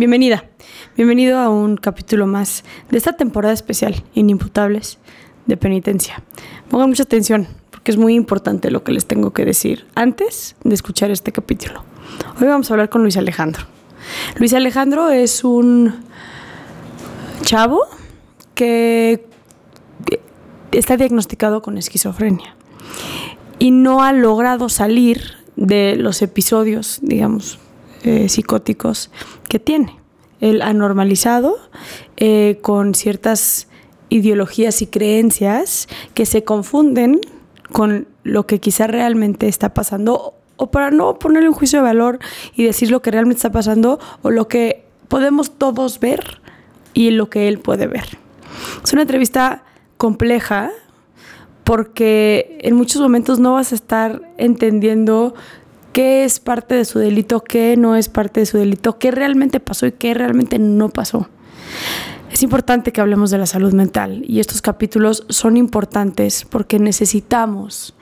Bienvenida. Bienvenido a un capítulo más de esta temporada especial, Inimputables, de penitencia. Pongan mucha atención, porque es muy importante lo que les tengo que decir antes de escuchar este capítulo. Hoy vamos a hablar con Luis Alejandro. Luis Alejandro es un chavo que está diagnosticado con esquizofrenia y no ha logrado salir de los episodios, digamos, eh, psicóticos que tiene. Él ha normalizado eh, con ciertas ideologías y creencias que se confunden con lo que quizá realmente está pasando o para no ponerle un juicio de valor y decir lo que realmente está pasando o lo que podemos todos ver y lo que él puede ver. Es una entrevista compleja porque en muchos momentos no vas a estar entendiendo qué es parte de su delito, qué no es parte de su delito, qué realmente pasó y qué realmente no pasó. Es importante que hablemos de la salud mental y estos capítulos son importantes porque necesitamos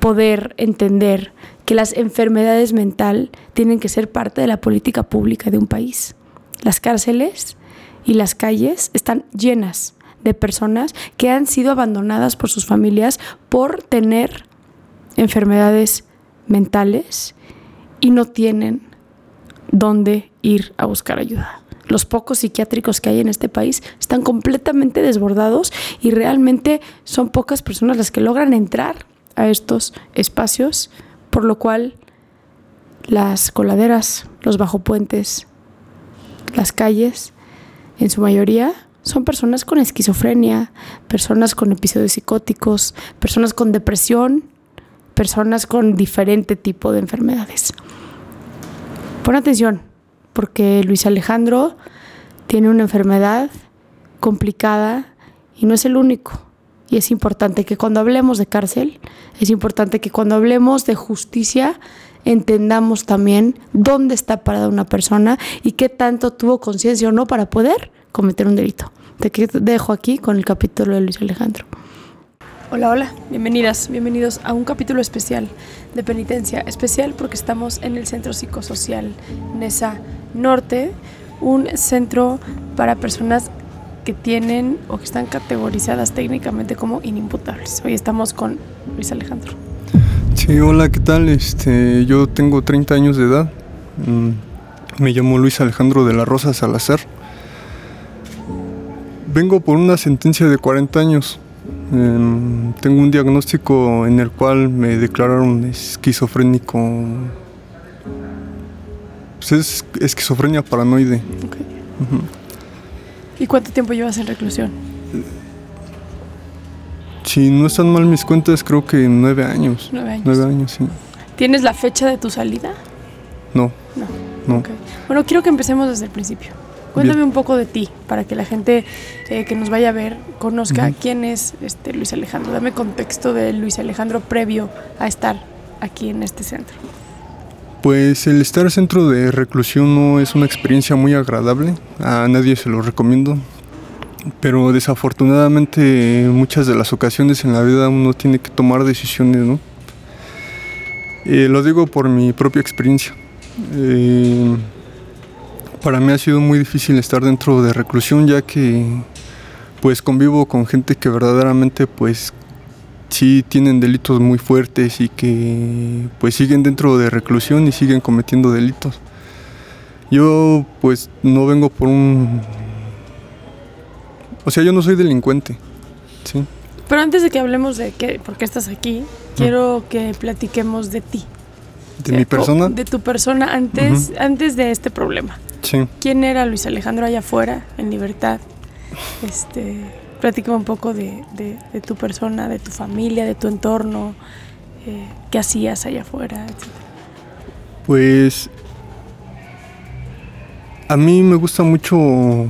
poder entender que las enfermedades mental tienen que ser parte de la política pública de un país. Las cárceles y las calles están llenas de personas que han sido abandonadas por sus familias por tener enfermedades mentales y no tienen dónde ir a buscar ayuda. Los pocos psiquiátricos que hay en este país están completamente desbordados y realmente son pocas personas las que logran entrar a estos espacios, por lo cual las coladeras, los bajopuentes, las calles, en su mayoría son personas con esquizofrenia, personas con episodios psicóticos, personas con depresión personas con diferente tipo de enfermedades. Pon atención, porque Luis Alejandro tiene una enfermedad complicada y no es el único. Y es importante que cuando hablemos de cárcel, es importante que cuando hablemos de justicia, entendamos también dónde está parada una persona y qué tanto tuvo conciencia o no para poder cometer un delito. Te dejo aquí con el capítulo de Luis Alejandro. Hola, hola, bienvenidas, bienvenidos a un capítulo especial de penitencia. Especial porque estamos en el Centro Psicosocial NESA Norte, un centro para personas que tienen o que están categorizadas técnicamente como inimputables. Hoy estamos con Luis Alejandro. Sí, hola, ¿qué tal? Este, yo tengo 30 años de edad. Mm, me llamo Luis Alejandro de la Rosa Salazar. Vengo por una sentencia de 40 años Em, tengo un diagnóstico en el cual me declararon esquizofrénico. Pues es esquizofrenia paranoide. ¿Y cuánto tiempo llevas en reclusión? Si no están mal mis cuentas, creo que nueve años. Nueve años. Nueve años, sí. ¿Tienes la fecha de tu salida? No. No. no. Bueno, quiero que empecemos desde el principio. Cuéntame un poco de ti, para que la gente eh, que nos vaya a ver conozca quién es este Luis Alejandro. Dame contexto de Luis Alejandro previo a estar aquí en este centro. Pues el estar centro de reclusión no es una experiencia muy agradable, a nadie se lo recomiendo, pero desafortunadamente muchas de las ocasiones en la vida uno tiene que tomar decisiones, ¿no? Eh, lo digo por mi propia experiencia. Eh, para mí ha sido muy difícil estar dentro de reclusión ya que pues convivo con gente que verdaderamente pues sí tienen delitos muy fuertes y que pues siguen dentro de reclusión y siguen cometiendo delitos. Yo pues no vengo por un... O sea, yo no soy delincuente, ¿sí? Pero antes de que hablemos de qué, por qué estás aquí, quiero que platiquemos de ti. ¿De mi persona? De tu persona antes, antes de este problema. Sí. ¿Quién era Luis Alejandro allá afuera, en libertad? Este, platícame un poco de, de, de, tu persona, de tu familia, de tu entorno, eh, qué hacías allá afuera, etc. Pues a mí me gusta mucho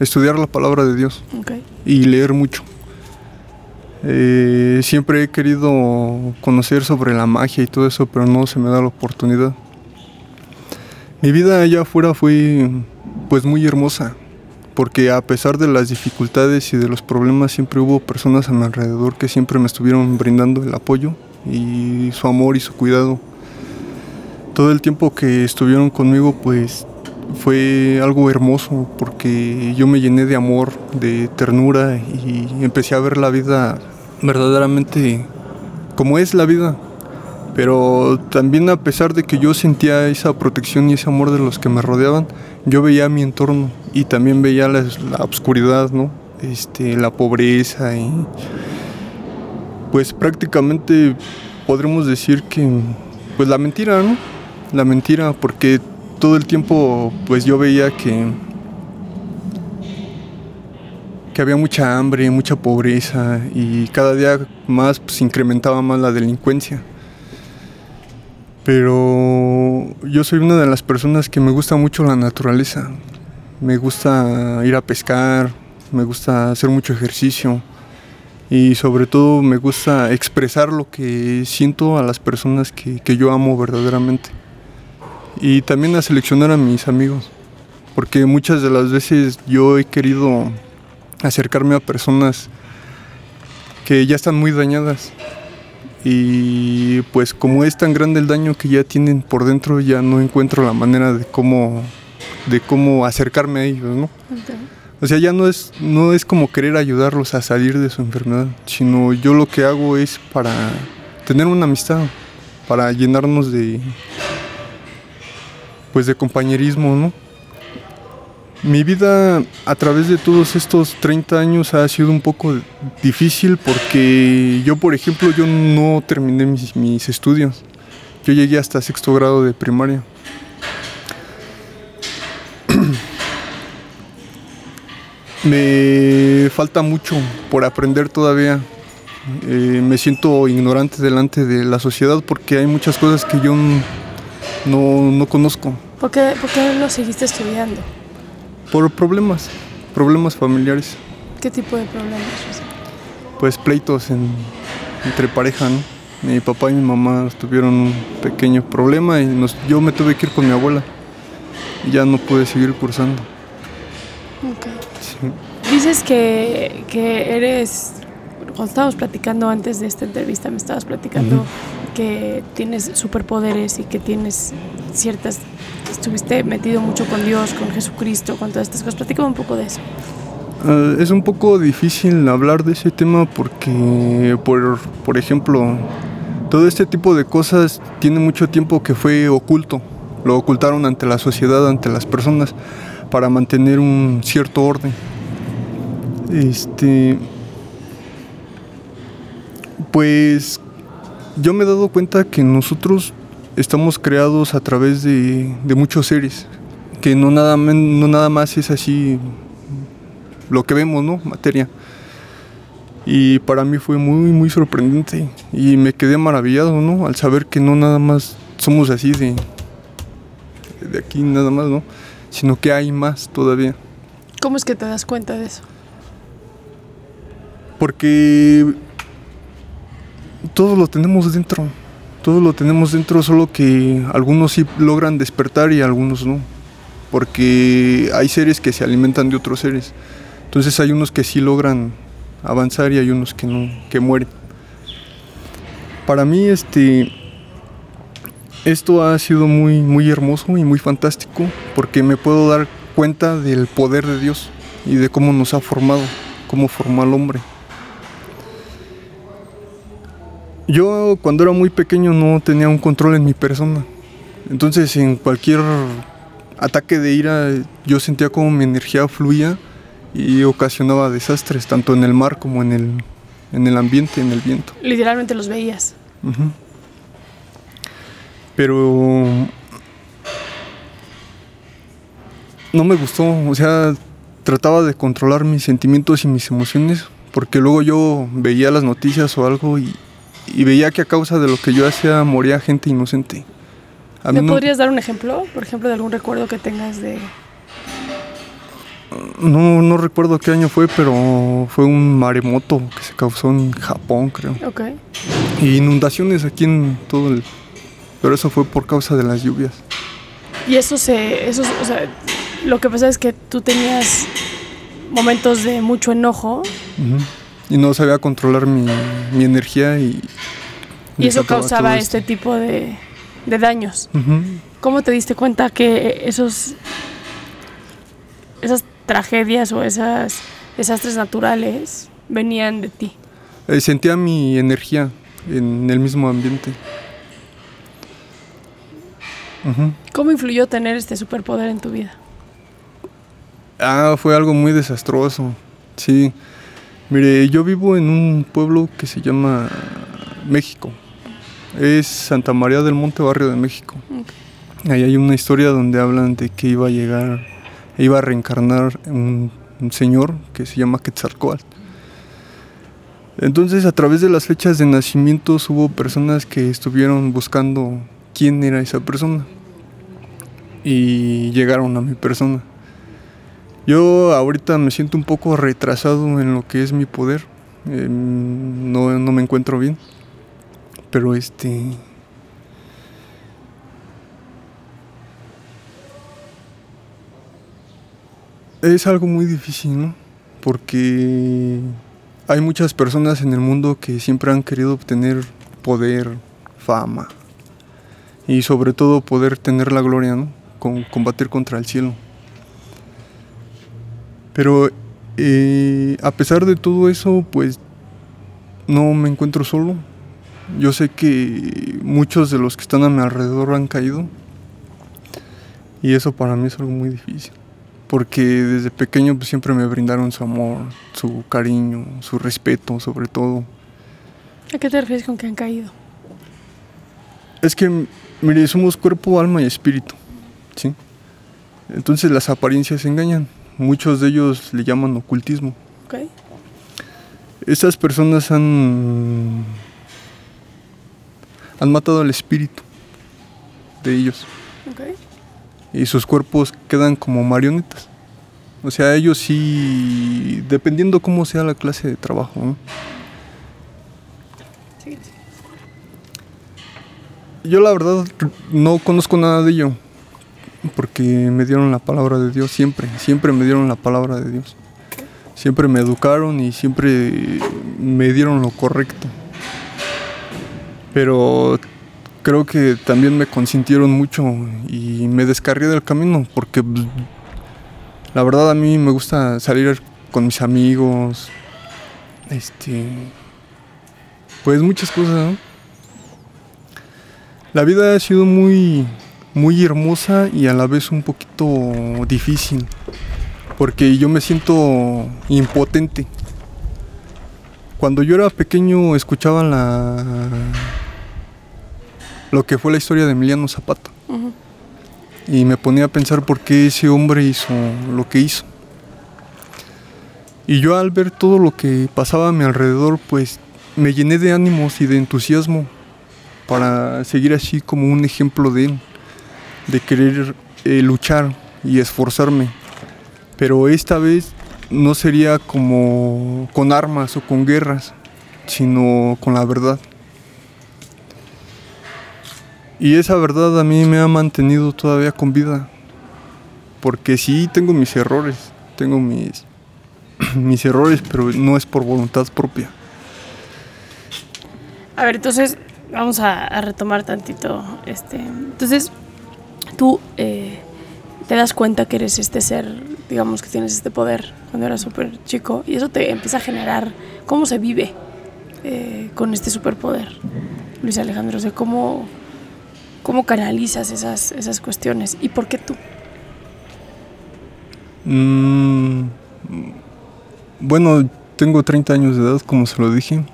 estudiar la palabra de Dios Okay. y leer mucho. Eh, siempre he querido conocer sobre la magia y todo eso, pero no se me da la oportunidad. Mi vida allá afuera fue pues muy hermosa, porque a pesar de las dificultades y de los problemas siempre hubo personas a mi alrededor que siempre me estuvieron brindando el apoyo y su amor y su cuidado. Todo el tiempo que estuvieron conmigo pues fue algo hermoso porque yo me llené de amor, de ternura y empecé a ver la vida verdaderamente como es la vida. Pero también a pesar de que yo sentía esa protección y ese amor de los que me rodeaban, yo veía mi entorno y también veía la, oscuridad, ¿no? Este, la pobreza y pues prácticamente podremos decir que pues la mentira, ¿no? La mentira porque todo el tiempo pues yo veía que que había mucha hambre, mucha pobreza y cada día más pues incrementaba más la delincuencia. Pero yo soy una de las personas que me gusta mucho la naturaleza. Me gusta ir a pescar, me gusta hacer mucho ejercicio y sobre todo me gusta expresar lo que siento a las personas que, que yo amo verdaderamente y también a seleccionar a mis amigos, porque muchas de las veces yo he querido acercarme a personas que ya están muy dañadas y pues como es tan grande el daño que ya tienen por dentro ya no encuentro la manera de cómo de cómo acercarme a ellos, ¿no? Okay. O sea, ya no es no es como querer ayudarlos a salir de su enfermedad, sino yo lo que hago es para tener una amistad, para llenarnos de pues de compañerismo, ¿no? Mi vida a través de todos estos 30 años ha sido un poco difícil porque yo, por ejemplo, yo no terminé mis, estudios. Yo llegué hasta sexto grado de primaria. Me falta mucho por aprender todavía. Eh, me siento ignorante delante de la sociedad porque hay muchas cosas que yo no, no conozco. ¿Por qué, ¿Por qué lo seguiste estudiando? Por problemas, problemas familiares. ¿Qué tipo de problemas? Pues pleitos en, entre pareja, ¿no? Mi papá y mi mamá tuvieron un pequeño problema y nos, yo me tuve que ir con mi abuela. Y ya no pude seguir cursando. Okay. Sí. Dices que, que eres, cuando estábamos platicando antes de esta entrevista, me estabas platicando uh -huh. que tienes superpoderes y que tienes ciertas estuviste metido mucho con Dios, con Jesucristo, con todas estas cosas. Platícame un poco de eso. Uh, es un poco difícil hablar de ese tema porque, por, por ejemplo, todo este tipo de cosas tiene mucho tiempo que fue oculto. Lo ocultaron ante la sociedad, ante las personas, para mantener un cierto orden. Este. Pues yo me he dado cuenta que nosotros estamos creados a través de, de muchos seres, que no nada, no nada más es así lo que vemos, ¿no? Materia. Y para mí fue muy, muy sorprendente y me quedé maravillado, ¿no? Al saber que no nada más somos así de, de aquí, nada más, ¿no? Sino que hay más todavía. ¿Cómo es que te das cuenta de eso? Porque todo lo tenemos dentro Todos lo tenemos dentro, solo que algunos sí logran despertar y algunos no. Porque hay seres que se alimentan de otros seres. Entonces hay unos que sí logran avanzar y hay unos que no, que mueren. Para mí este esto ha sido muy muy hermoso y muy fantástico porque me puedo dar cuenta del poder de Dios y de cómo nos ha formado, cómo formó al hombre. Yo cuando era muy pequeño no tenía un control en mi persona. Entonces en cualquier ataque de ira yo sentía como mi energía fluía y ocasionaba desastres, tanto en el mar como en el, en el ambiente, en el viento. Literalmente los veías. Pero no me gustó, o sea, trataba de controlar mis sentimientos y mis emociones, porque luego yo veía las noticias o algo y, y veía que a causa de lo que yo hacía moría gente inocente. A ¿Me no- podrías dar un ejemplo, por ejemplo, de algún recuerdo que tengas de... no, no recuerdo qué año fue, pero fue un maremoto que se causó en Japón, creo. Ok. Y inundaciones aquí en todo el... Pero eso fue por causa de las lluvias. Y eso se... Eso, o sea, lo que pasa es que tú tenías momentos de mucho enojo Ujú. Y no sabía controlar mi, mi energía y... y eso causaba este esto. tipo de, de daños. ¿Cómo te diste cuenta que esos... esas tragedias o esas desastres naturales venían de ti? Eh, sentía mi energía en el mismo ambiente. ¿Cómo influyó tener este superpoder en tu vida? Ah, fue algo muy desastroso. Sí. Mire, yo vivo en un pueblo que se llama México. Es Santa María del Monte, barrio de México. Ahí hay una historia donde hablan de que iba a llegar, iba a reencarnar un, un señor que se llama Quetzalcóatl. Entonces, a través de las fechas de nacimientos hubo personas que estuvieron buscando quién era esa persona y llegaron a mi persona. Yo ahorita me siento un poco retrasado en lo que es mi poder. Eh, no, no me encuentro bien. Pero este... Es algo muy difícil, ¿no? Porque hay muchas personas en el mundo que siempre han querido obtener poder, fama y sobre todo poder tener la gloria, ¿no? Con, combatir contra el cielo. Pero eh, a pesar de todo eso, pues no me encuentro solo. Yo sé que muchos de los que están a mi alrededor han caído. Y eso para mí es algo muy difícil. Porque desde pequeño pues, siempre me brindaron su amor, su cariño, su respeto sobre todo. ¿A qué te refieres con que han caído? Es que, mire, somos cuerpo, alma y espíritu, ¿sí? Entonces las apariencias engañan. Muchos de ellos le llaman ocultismo. ¿Ok? Estas personas han han matado al espíritu de ellos y sus cuerpos quedan como marionetas. O sea, ellos sí, dependiendo cómo sea la clase de trabajo, ¿no? Sí, sí. Yo la verdad no conozco nada de ello, porque me dieron la palabra de Dios siempre, siempre me dieron la palabra de Dios. Siempre me educaron y siempre me dieron lo correcto. Pero creo que también me consintieron mucho y me descargué del camino, porque pues, la verdad a mí me gusta salir con mis amigos, este, pues muchas cosas, ¿no? La vida ha sido muy, muy hermosa y a la vez un poquito difícil, porque yo me siento impotente. Cuando yo era pequeño escuchaba la lo que fue la historia de Emiliano Zapata y me ponía a pensar por qué ese hombre hizo lo que hizo. Y yo al ver todo lo que pasaba a mi alrededor, pues me llené de ánimos y de entusiasmo para seguir así como un ejemplo de él, de querer eh, luchar y esforzarme. Pero esta vez no sería como con armas o con guerras, sino con la verdad. Y esa verdad a mí me ha mantenido todavía con vida. Porque sí tengo mis errores, tengo mis, mis errores, pero no es por voluntad propia. A ver, entonces vamos a, a retomar tantito. Este, entonces, tú eh, te das cuenta que eres este ser, digamos que tienes este poder cuando eras súper chico y eso te empieza a generar cómo se vive eh, con este superpoder. Luis Alejandro, o sea, cómo, cómo canalizas esas, esas cuestiones y por qué tú. Mm, bueno, tengo 30 años de edad, como se lo dije.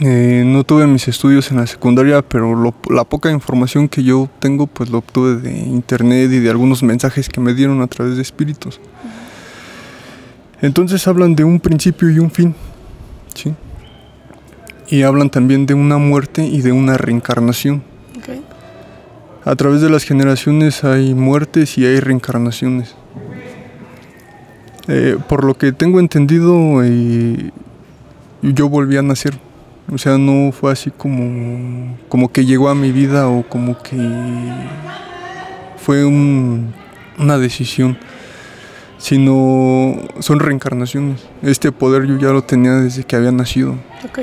Eh, no tuve mis estudios en la secundaria, pero lo- la poca información que yo tengo, pues lo obtuve de internet y de algunos mensajes que me dieron a través de espíritus. Entonces hablan de un principio y un fin, ¿sí? Y hablan también de una muerte y de una reencarnación. A través de las generaciones hay muertes y hay reencarnaciones. Eh, por lo que tengo entendido, eh, yo volví a nacer. O sea, no fue así como, como que llegó a mi vida o como que fue un- una decisión, sino son reencarnaciones. Este poder yo ya lo tenía desde que había nacido. Ok.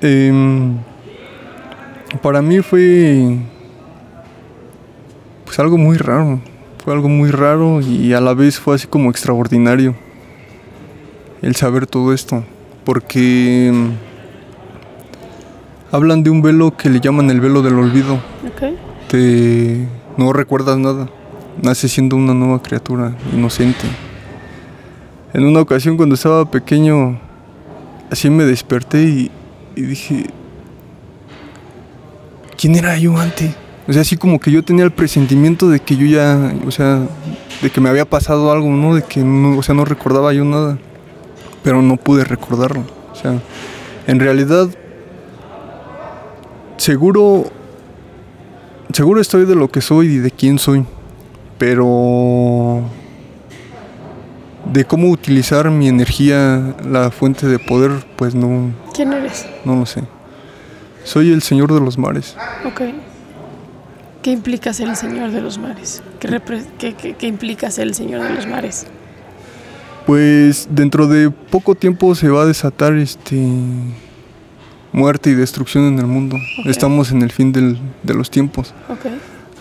Em, para mí fue pues algo muy raro. Fue algo muy raro y a la vez fue así como extraordinario el saber todo esto. Porque em, hablan de un velo que le llaman el velo del olvido. Ok. Te no recuerdas nada. Naces siendo una nueva criatura, inocente. En una ocasión cuando estaba pequeño, así me desperté y, y dije, ¿quién era yo antes? O sea, así como que yo tenía el presentimiento de que yo ya, o sea, de que me había pasado algo, ¿no? De que no, o sea, no recordaba yo nada. Pero no pude recordarlo. O sea, en realidad, seguro, seguro estoy de lo que soy y de quién soy. Pero de cómo utilizar mi energía, la fuente de poder, pues no, ¿Quién eres? no lo sé. Soy el señor de los mares. Ok. ¿Qué implica ser el señor de los mares? ¿Qué, qué- qué implica ser el señor de los mares? Pues dentro de poco tiempo se va a desatar este muerte y destrucción en el mundo. Estamos en el fin del- de los tiempos. Ok.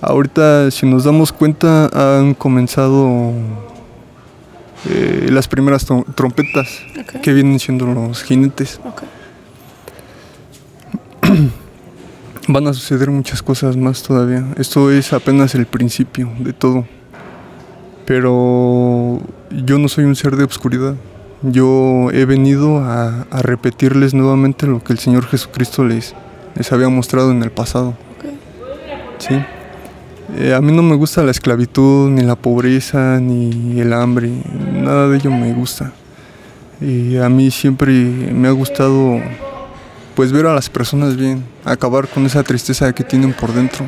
Ahorita, si nos damos cuenta, han comenzado eh, las primeras trom- trompetas que vienen siendo los jinetes. Van a suceder muchas cosas más todavía. Esto es apenas el principio de todo. Pero yo no soy un ser de obscuridad. Yo he venido a, a repetirles nuevamente lo que el Señor Jesucristo les, les había mostrado en el pasado. ¿sí? Eh, a mí no me gusta la esclavitud, ni la pobreza, ni el hambre. Nada de ello me gusta. Y a mí siempre me ha gustado pues ver a las personas bien, acabar con esa tristeza que tienen por dentro.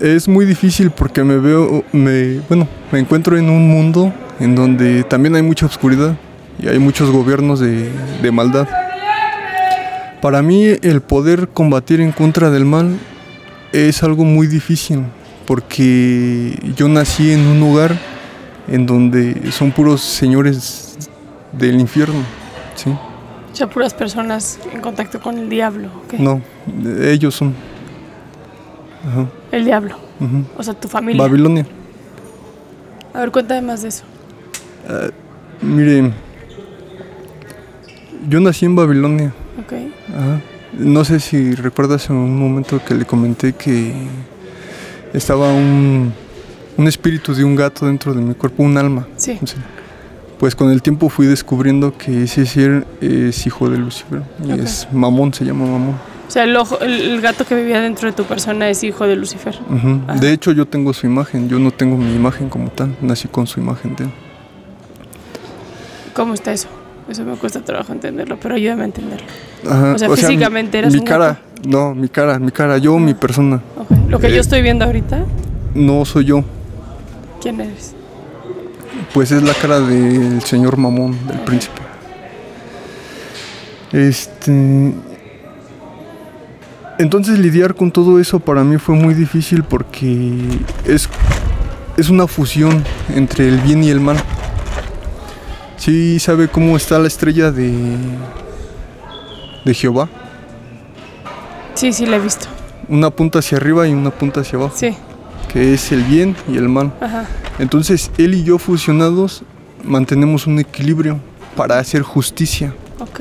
Es muy difícil porque me veo, me, bueno, me encuentro en un mundo en donde también hay mucha oscuridad y hay muchos gobiernos de, de maldad. Para mí el poder combatir en contra del mal es algo muy difícil porque yo nací en un lugar en donde son puros señores del infierno, ¿sí? O sea, puras personas en contacto con el diablo. ok. No, ellos son. Ajá, El diablo. O sea, tu familia. Babilonia. A ver, cuéntame más de eso. Mire, yo nací en Babilonia. Ok. Ajá. No sé si recuerdas en un momento que le comenté que estaba un, un espíritu de un gato dentro de mi cuerpo, un alma. Sí. Pues con el tiempo fui descubriendo que ese ser es hijo de Lucifer. Y es Mamón, se llama Mamón. O sea, el, ojo- el, el gato que vivía dentro de tu persona es hijo de Lucifer. Ajá. De hecho, yo tengo su imagen. Yo no tengo mi imagen como tal. Nací con su imagen de él. ¿Cómo está eso? Eso me cuesta trabajo entenderlo, pero ayúdame a entenderlo. Ajá, O sea, mi- físicamente eras mi un cara, no, mi cara, mi cara, yo, mi persona. Ok. Lo que Eh. yo estoy viendo ahorita, No soy yo, ¿quién eres? pues es la cara del señor mamón, del príncipe. Este, Entonces lidiar con todo eso para mí fue muy difícil porque es, es una fusión entre el bien y el mal. Sí sabe cómo está la estrella de, de Jehová. Sí, sí, la he visto. Una punta hacia arriba y una punta hacia abajo. Sí, Que es el bien y el mal. ajá. Entonces él y yo fusionados mantenemos un equilibrio para hacer justicia. Ok.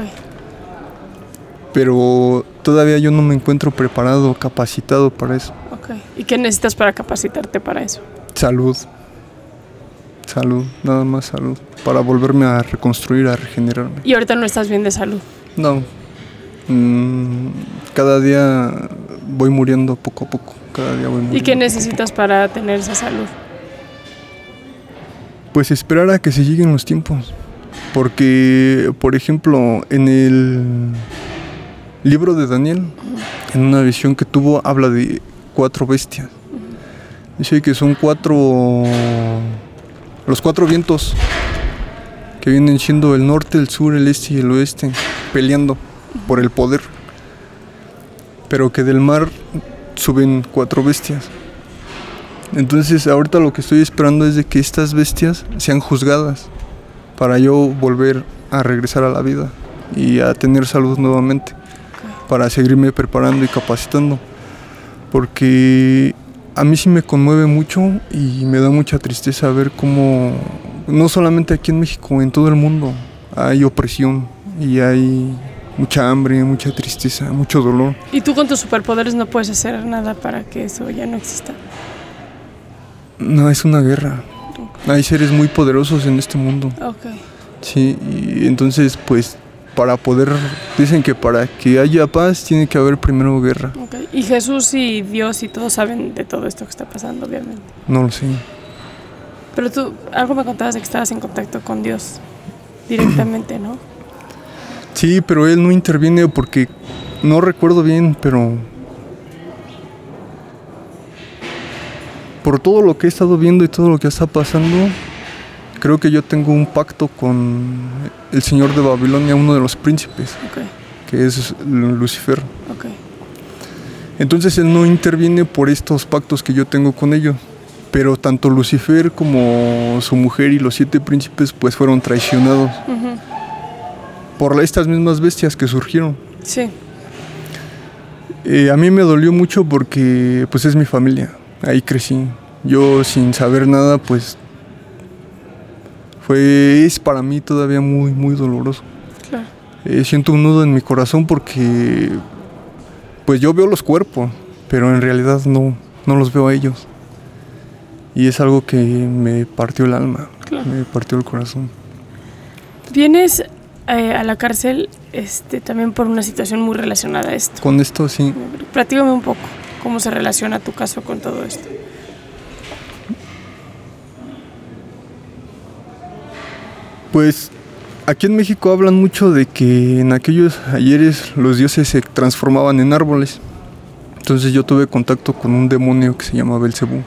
Pero todavía yo no me encuentro preparado, capacitado para eso. Ok. ¿Y qué necesitas para capacitarte para eso? Salud. Salud, nada más salud. Para volverme a reconstruir, a regenerarme. Y ahorita no estás bien de salud. No. Mm, cada día voy muriendo poco a poco. Cada día voy muriendo. ¿Y qué necesitas para tener esa salud? Pues esperar a que se lleguen los tiempos. Porque, por ejemplo, en el libro de Daniel, en una visión que tuvo, habla de cuatro bestias. Dice que son cuatro. Los cuatro vientos que vienen siendo el norte, el sur, el este y el oeste, peleando por el poder. Pero que del mar suben cuatro bestias. Entonces ahorita lo que estoy esperando es de que estas bestias sean juzgadas para yo volver a regresar a la vida y a tener salud nuevamente, para seguirme preparando y capacitando. Porque a mí sí me conmueve mucho y me da mucha tristeza ver cómo, no solamente aquí en México, en todo el mundo, hay opresión y hay mucha hambre, mucha tristeza, mucho dolor. Y tú con tus superpoderes no puedes hacer nada para que eso ya no exista. No, es una guerra. Hay seres muy poderosos en este mundo. Ok. Sí, y entonces pues para poder, dicen que para que haya paz tiene que haber primero guerra. ok. Y Jesús y Dios y todos saben de todo esto que está pasando, obviamente. No lo sé. Pero tú, algo me contabas de que estabas en contacto con Dios directamente, ¿no? Sí, pero él no interviene porque no recuerdo bien, pero por todo lo que he estado viendo y todo lo que está pasando, creo que yo tengo un pacto con el señor de Babilonia, uno de los príncipes, Ok, que es Lucifer. ok. Entonces él no interviene por estos pactos que yo tengo con ellos. Pero tanto Lucifer como su mujer y los siete príncipes pues fueron traicionados Ujú. por estas mismas bestias que surgieron. Sí, Eh, a mí me dolió mucho porque pues es mi familia, ahí crecí. Yo sin saber nada pues fue, es para mí todavía muy, muy doloroso. claro. Eh, siento un nudo en mi corazón porque pues yo veo los cuerpos, pero en realidad no, no los veo a ellos. Y es algo que me partió el alma, Claro. me partió el corazón. Vienes eh, a la cárcel este, también por una situación muy relacionada a esto. Con esto sí, Platícame un poco cómo se relaciona tu caso con todo esto. Pues aquí en México hablan mucho de que en aquellos ayeres los dioses se transformaban en árboles. Entonces yo tuve contacto con un demonio que se llama Belcebú.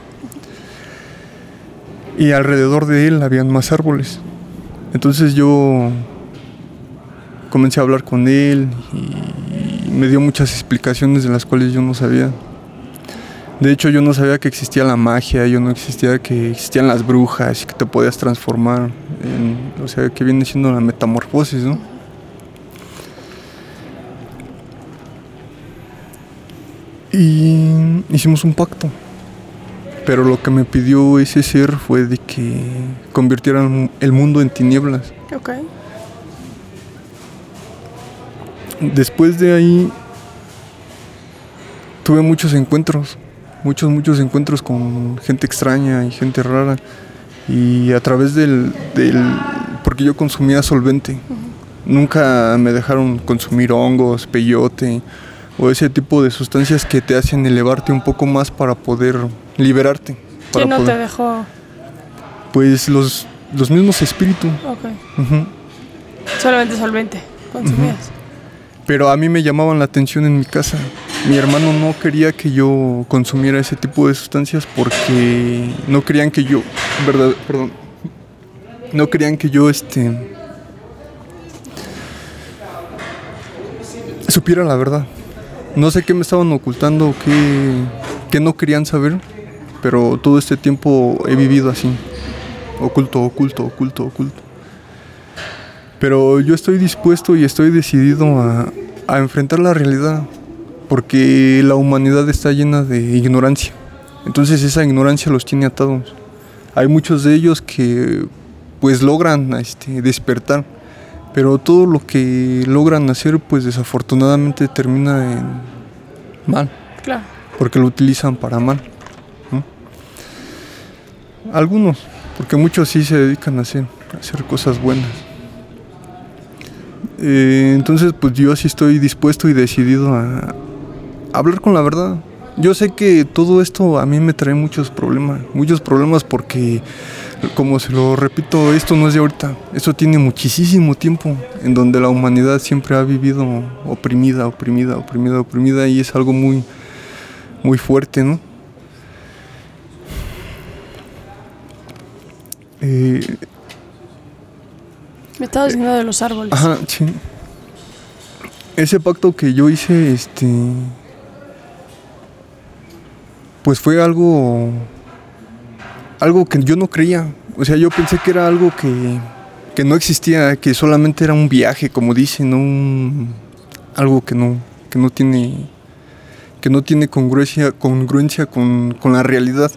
Y alrededor de él habían más árboles. Entonces yo comencé a hablar con él y me dio muchas explicaciones de las cuales yo no sabía. De hecho, yo no sabía que existía la magia, yo no existía que existían las brujas y que te podías transformar. En, o sea, que viene siendo la metamorfosis, ¿no? Y hicimos un pacto. Pero lo que me pidió ese ser fue de que convirtieran el mundo en tinieblas. Ok. Después de ahí tuve muchos encuentros, muchos, muchos encuentros con gente extraña y gente rara. Y a través del, del porque yo consumía solvente, nunca me dejaron consumir hongos, peyote o ese tipo de sustancias que te hacen elevarte un poco más para poder liberarte. Para ¿Quién no te dejó? Pues los, los mismos espíritus. Ok. Ujú. Solamente solvente consumías. Pero a mí me llamaban la atención en mi casa. Mi hermano no quería que yo consumiera ese tipo de sustancias porque no querían que yo, verdad, perdón, no querían que yo este supiera la verdad. No sé qué me estaban ocultando, qué, qué no querían saber, pero todo este tiempo he vivido así. Oculto, oculto, oculto, oculto. Pero yo estoy dispuesto y estoy decidido a, a enfrentar la realidad, porque la humanidad está llena de ignorancia. Entonces esa ignorancia los tiene atados. Hay muchos de ellos que pues logran este, despertar, pero todo lo que logran hacer pues desafortunadamente termina en mal, Claro. porque lo utilizan para mal. ¿no? Algunos, porque muchos sí se dedican a hacer, a hacer cosas buenas. Eh, entonces pues yo sí estoy dispuesto y decidido a hablar con la verdad. Yo sé que todo esto a mí me trae muchos problemas, muchos problemas porque, como se lo repito, esto no es de ahorita, esto tiene muchísimo tiempo en donde la humanidad siempre ha vivido oprimida, oprimida, oprimida, oprimida y es algo muy, muy fuerte, ¿no? Eh, Me estaba diciendo de los árboles. Ajá, sí. Ese pacto que yo hice, este. Pues fue algo. Algo que yo no creía. O sea, yo pensé que era algo que. que no existía, que solamente era un viaje, como dicen. Un- algo que no. que no tiene. que no tiene congruencia, congruencia con, con la realidad.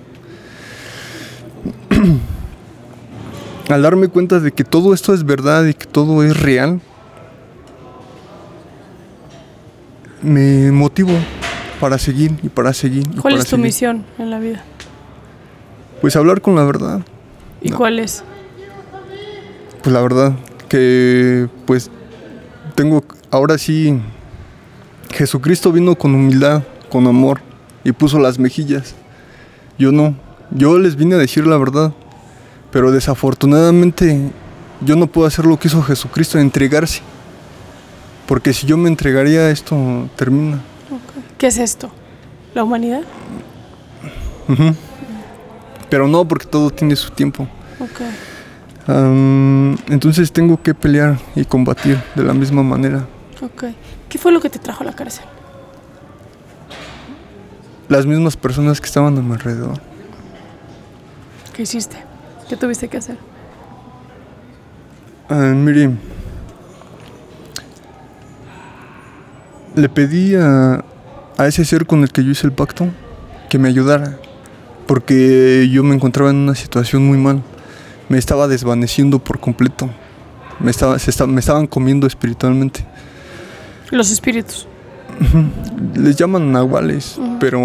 Al darme cuenta de que todo esto es verdad y que todo es real, me motivo para seguir y para seguir. y ¿Cuál para es tu seguir. misión en la vida? Pues hablar con la verdad. ¿Y No. cuál es? Pues la verdad, que pues tengo ahora sí, Jesucristo vino con humildad, con amor y puso las mejillas. Yo no, yo les vine a decir la verdad, pero desafortunadamente yo no puedo hacer lo que hizo Jesucristo, entregarse. Porque si yo me entregaría esto termina. ¿Qué es esto? ¿La humanidad? Pero no, porque todo tiene su tiempo. Ok. Am, entonces tengo que pelear y combatir de la misma manera. Ok. ¿Qué fue lo que te trajo a la cárcel? Las mismas personas que estaban a mi alrededor. ¿Qué hiciste? ¿Qué tuviste que hacer? Ah, mire, le pedí a, a ese ser con el que yo hice el pacto que me ayudara, porque yo me encontraba en una situación muy mal. Me estaba desvaneciendo por completo. Me, estaba, se esta- me estaban comiendo espiritualmente. Los espíritus. Les llaman nahuales, pero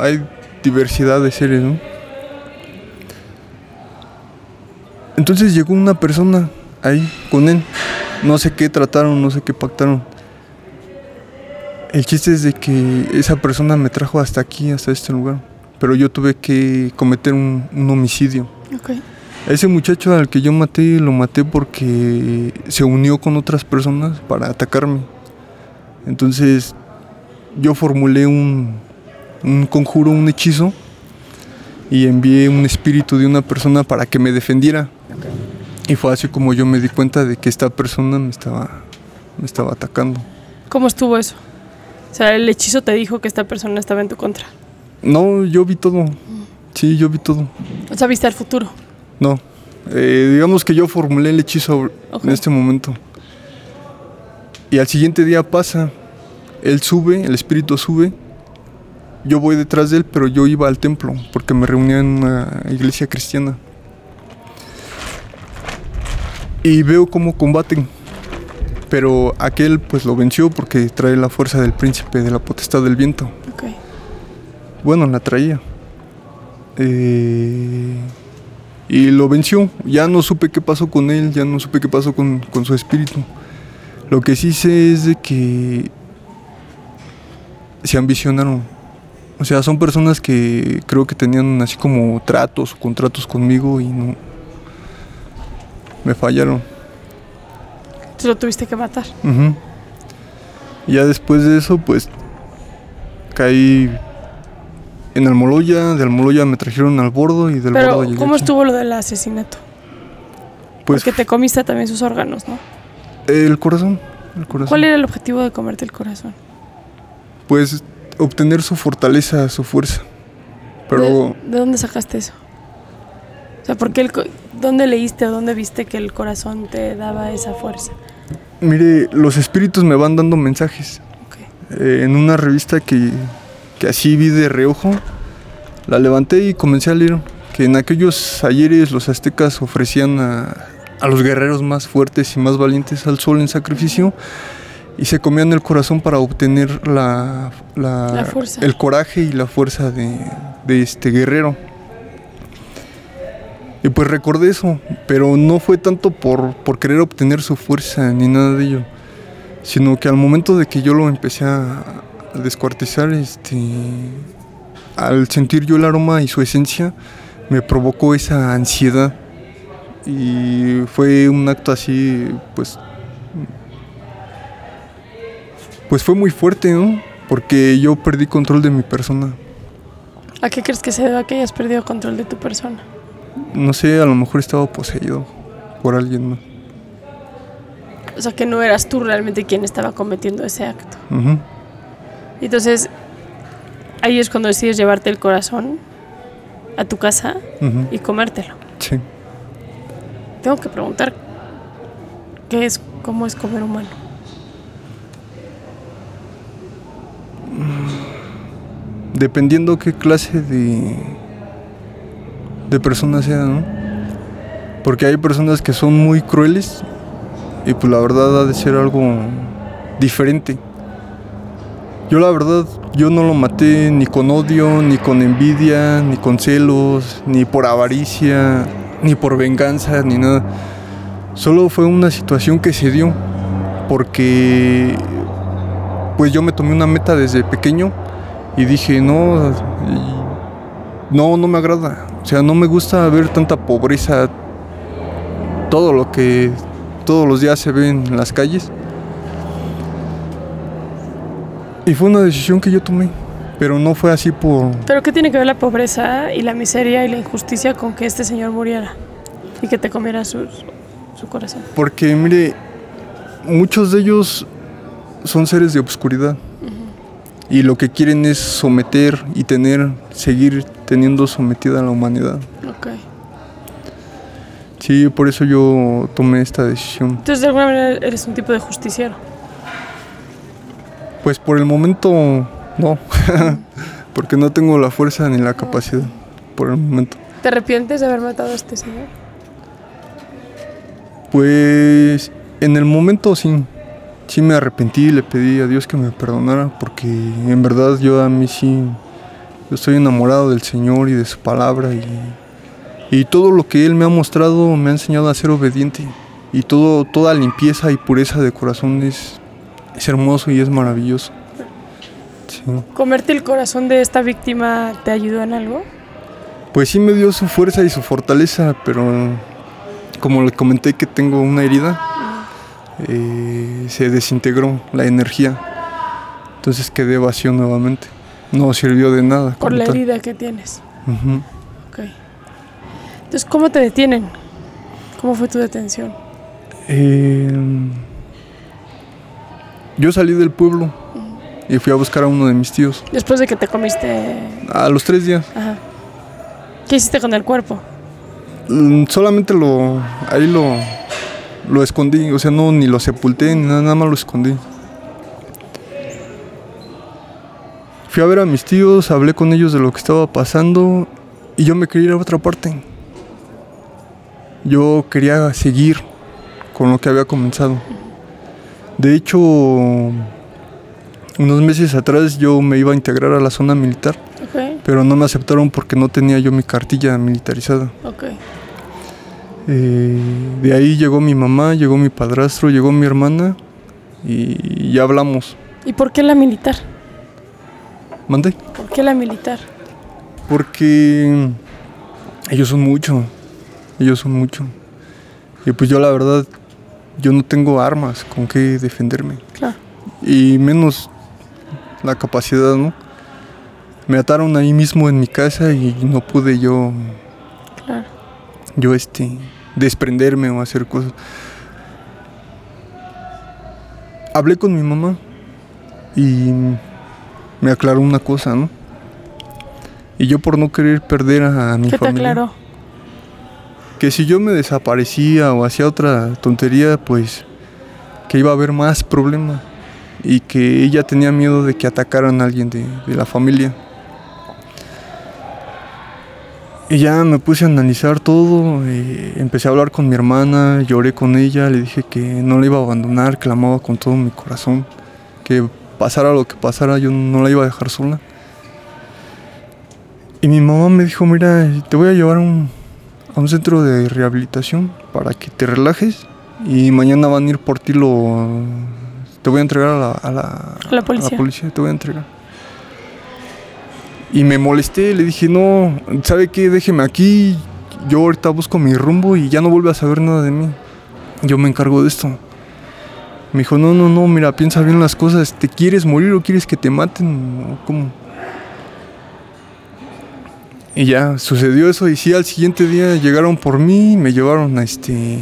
hay diversidad de seres, ¿no? Entonces llegó una persona ahí con él. No sé qué trataron, no sé qué pactaron. El chiste es de que esa persona me trajo hasta aquí, hasta este lugar. Pero yo tuve que cometer un, un homicidio. Ok. Ese muchacho al que yo maté, lo maté porque se unió con otras personas para atacarme. Entonces yo formulé un, un conjuro, un hechizo y envié un espíritu de una persona para que me defendiera. Y fue así como yo me di cuenta de que esta persona me estaba, me estaba atacando. ¿Cómo estuvo eso? O sea, el hechizo te dijo que esta persona estaba en tu contra. No, yo vi todo. Sí, yo vi todo. O sea, viste el futuro. No. Eh, digamos que yo formulé el hechizo en este momento. Y al siguiente día pasa. Él sube, el espíritu sube. Yo voy detrás de él, pero yo iba al templo porque me reunía en una iglesia cristiana. Y veo cómo combaten. Pero aquel pues lo venció porque trae la fuerza del príncipe de la potestad del viento. Ok. Bueno, la traía. Eh, y lo venció. Ya no supe qué pasó con él, ya no supe qué pasó con, con su espíritu. Lo que sí sé es de que se ambicionaron. O sea, son personas que creo que tenían así como tratos o contratos conmigo y no. Me fallaron. Lo tuviste que matar. Ya después de eso, pues caí en Almoloya, de Almoloya me trajeron al bordo y del Pero, bordo llegué ¿cómo estuvo lo del asesinato? Pues Porque te comiste también sus órganos, ¿no? el corazón, el corazón. ¿Cuál era el objetivo de comerte el corazón? pues obtener su fortaleza, su fuerza. Pero ¿De, de dónde sacaste eso? O sea, ¿por qué el ¿dónde leíste o dónde viste que el corazón te daba esa fuerza? Mire, los espíritus me van dando mensajes. Ok. Eh, en una revista que, que así vi de reojo, la levanté y comencé a leer que en aquellos ayeres los aztecas ofrecían a, a los guerreros más fuertes y más valientes al sol en sacrificio y se comían el corazón para obtener la, la- La el coraje y la fuerza de, de este guerrero. Y pues recordé eso, pero no fue tanto por, por querer obtener su fuerza ni nada de ello, sino que al momento de que yo lo empecé a, a descuartizar, este, al sentir yo el aroma y su esencia, me provocó esa ansiedad. Y fue un acto así, pues, pues fue muy fuerte, ¿no? Porque yo perdí control de mi persona. ¿A qué crees que se deba que hayas perdido control de tu persona? No sé, a lo mejor estaba poseído por alguien más. O sea, que no eras tú realmente quien estaba cometiendo ese acto. Y Entonces, ahí es cuando decides llevarte el corazón a tu casa y comértelo. Sí. Tengo que preguntar qué es, cómo es comer humano. Dependiendo qué clase de, de persona sea, ¿no? Porque hay personas que son muy crueles y pues la verdad ha de ser algo diferente. Yo la verdad, yo no lo maté ni con odio, ni con envidia, ni con celos, ni por avaricia, ni por venganza, ni nada. Solo fue una situación que se dio porque pues yo me tomé una meta desde pequeño y dije, no, no, no me agrada. O sea, no me gusta ver tanta pobreza, todo lo que todos los días se ve en las calles. Y fue una decisión que yo tomé, pero no fue así por... Pero ¿qué tiene que ver la pobreza y la miseria y la injusticia con que este señor muriera y que te comiera su, su corazón? Porque, mire, muchos de ellos son seres de obscuridad. Y lo que quieren es someter y tener, seguir teniendo sometida a la humanidad. Ok. Sí, por eso yo tomé esta decisión. Entonces, de alguna manera, eres un tipo de justiciero. Pues por el momento no, porque no tengo la fuerza ni la capacidad. Por el momento. ¿Te arrepientes de haber matado a este señor? Pues en el momento sí, sí me arrepentí, le pedí a Dios que me perdonara, porque en verdad yo a mí sí, yo estoy enamorado del Señor y de su palabra y, y todo lo que Él me ha mostrado me ha enseñado a ser obediente y todo, toda limpieza y pureza de corazón es, es hermoso y es maravilloso. Sí. ¿Comerte el corazón de esta víctima te ayudó en algo? Pues sí me dio su fuerza y su fortaleza, pero como le comenté que tengo una herida, eh, se desintegró la energía. Entonces quedé vacío nuevamente. No sirvió de nada. Por la tal. herida que tienes. Ujú. Ok. Entonces, ¿cómo te detienen? ¿Cómo fue tu detención? Eh, yo salí del pueblo y fui a buscar a uno de mis tíos. Después de que te comiste... A los tres días. Ajá. ¿Qué hiciste con el cuerpo? Mm, Solamente lo. Ahí lo. Lo escondí. O sea, no ni lo sepulté ni nada, nada más lo escondí. Fui a ver a mis tíos, hablé con ellos de lo que estaba pasando y yo me quería ir a otra parte. Yo quería seguir con lo que había comenzado. De hecho, unos meses atrás yo me iba a integrar a la zona militar, Ok, pero no me aceptaron porque no tenía yo mi cartilla militarizada. ok. Eh, de ahí llegó mi mamá, llegó mi padrastro, llegó mi hermana y ya hablamos. ¿Y por qué la militar? Mandé. ¿Por qué la militar? Porque ellos son mucho. Ellos son mucho. Y pues yo la verdad, yo no tengo armas con que defenderme. Claro. Y menos la capacidad, ¿no? Me ataron ahí mismo en mi casa y no pude yo, Claro. yo este, desprenderme o hacer cosas. Hablé con mi mamá y me aclaró una cosa, ¿no? Y yo por no querer perder a mi ¿Qué te familia, aclaró? que si yo me desaparecía o hacía otra tontería, pues que iba a haber más problemas y que ella tenía miedo de que atacaran a alguien de, de la familia. Y ya me puse a analizar todo, eh, empecé a hablar con mi hermana, lloré con ella, le dije que no la iba a abandonar, que la amaba con todo mi corazón, que pasara lo que pasara, yo no la iba a dejar sola. Y mi mamá me dijo, mira, te voy a llevar a un, a un centro de rehabilitación para que te relajes y mañana van a ir por ti lo... Te voy a entregar a la, a la, A la policía. te voy a entregar. Y me molesté, le dije, no, ¿sabe qué? Déjeme aquí, yo ahorita busco mi rumbo y ya no vuelve a saber nada de mí. Yo me encargo de esto. Me dijo, no, no, no, mira, piensa bien las cosas. ¿Te quieres morir o quieres que te maten? ¿O ¿Cómo? Y ya sucedió eso y sí, al siguiente día llegaron por mí y me llevaron a este...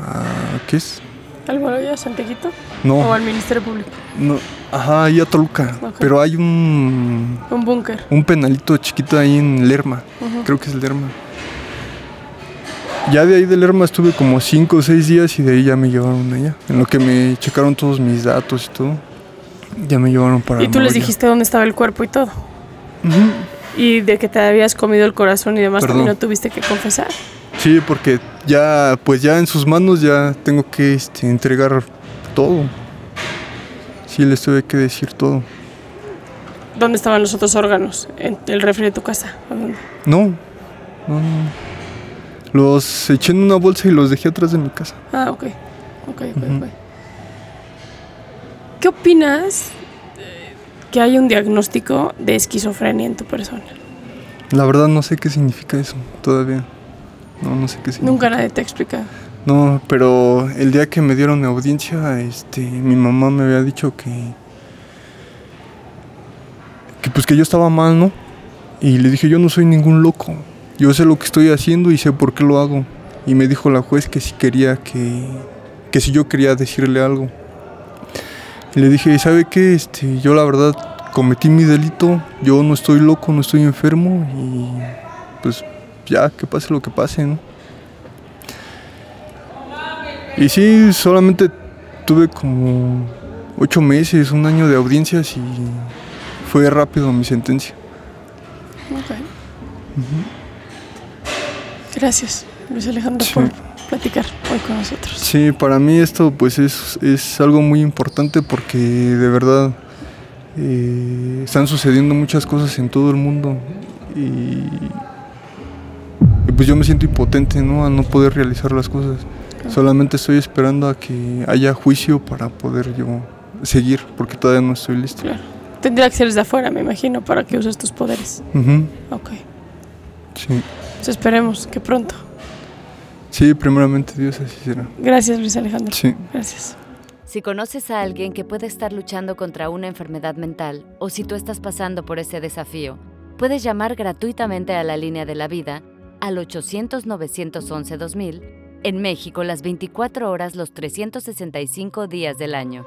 A, ¿Qué es? ¿Al Boloya, Santiaguito? No, ¿O al Ministerio Público? no, ajá, ahí a Toluca. Pero hay un, Un búnker. un penalito chiquito ahí en Lerma. Creo que es Lerma. Ya de ahí de Lerma estuve como 5 o 6 días y de ahí ya me llevaron allá. En lo que me checaron todos mis datos y todo. Ya me llevaron para Y tú les dijiste dónde estaba el cuerpo y todo. Ujú. Y de que te habías comido el corazón y demás Perdón. también lo tuviste que confesar. Sí, porque ya, pues ya en sus manos ya tengo que este, entregar todo. Sí, les tuve que decir todo. ¿Dónde estaban los otros órganos? ¿En el refri de tu casa? No, no, no. Los eché en una bolsa y los dejé atrás de mi casa. Ah, ok. Ok, ok, ok. ¿Qué opinas de que hay un diagnóstico de esquizofrenia en tu persona? La verdad no sé qué significa eso todavía. No, no sé qué significa. Nunca nadie te ha explicado. No, pero el día que me dieron audiencia, este, mi mamá me había dicho que, que pues que yo estaba mal, ¿no? Y le dije, yo no soy ningún loco. Yo sé lo que estoy haciendo y sé por qué lo hago. Y me dijo la juez que si quería que, que si yo quería decirle algo. Y le dije, ¿sabe qué? Este, yo la verdad cometí mi delito, yo no estoy loco, no estoy enfermo y pues ya, que pase lo que pase, ¿no? Y sí, solamente tuve como ocho meses, un año de audiencias y fue rápido mi sentencia. Ok. Gracias, Luis Alejandro, Sí. por platicar hoy con nosotros. Sí, para mí esto pues es, es algo muy importante porque de verdad eh, están sucediendo muchas cosas en todo el mundo y, pues yo me siento impotente, ¿no? A no poder realizar las cosas. Solamente estoy esperando a que haya juicio para poder yo seguir porque todavía no estoy listo. Claro. Tendría que ser desde afuera, me imagino, para que uses tus poderes. Ujú, Ok. Sí. Entonces esperemos que pronto. Sí, primeramente Dios así será. Gracias, Luis Alejandro. Sí. Gracias. Si conoces a alguien que puede estar luchando contra una enfermedad mental o si tú estás pasando por ese desafío, puedes llamar gratuitamente a la línea de la vida al 800-911-2000 en México las 24 horas los 365 días del año.